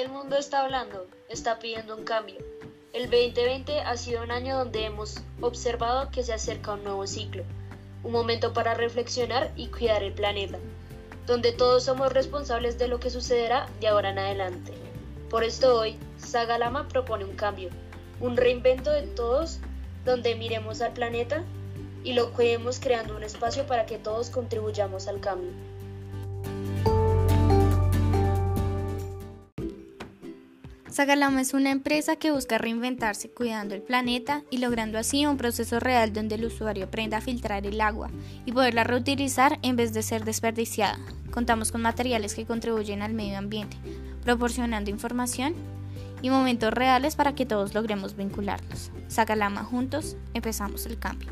El mundo está hablando, está pidiendo un cambio. El 2020 ha sido un año donde hemos observado que se acerca un nuevo ciclo, un momento para reflexionar y cuidar el planeta, donde todos somos responsables de lo que sucederá de ahora en adelante. Por esto hoy, Sagalama propone un cambio, un reinvento de todos, donde miremos al planeta y lo cuidemos creando un espacio para que todos contribuyamos al cambio. Sagalama es una empresa que busca reinventarse cuidando el planeta y logrando así un proceso real donde el usuario aprenda a filtrar el agua y poderla reutilizar en vez de ser desperdiciada. Contamos con materiales que contribuyen al medio ambiente, proporcionando información y momentos reales para que todos logremos vincularnos. Sagalama juntos, empezamos el cambio.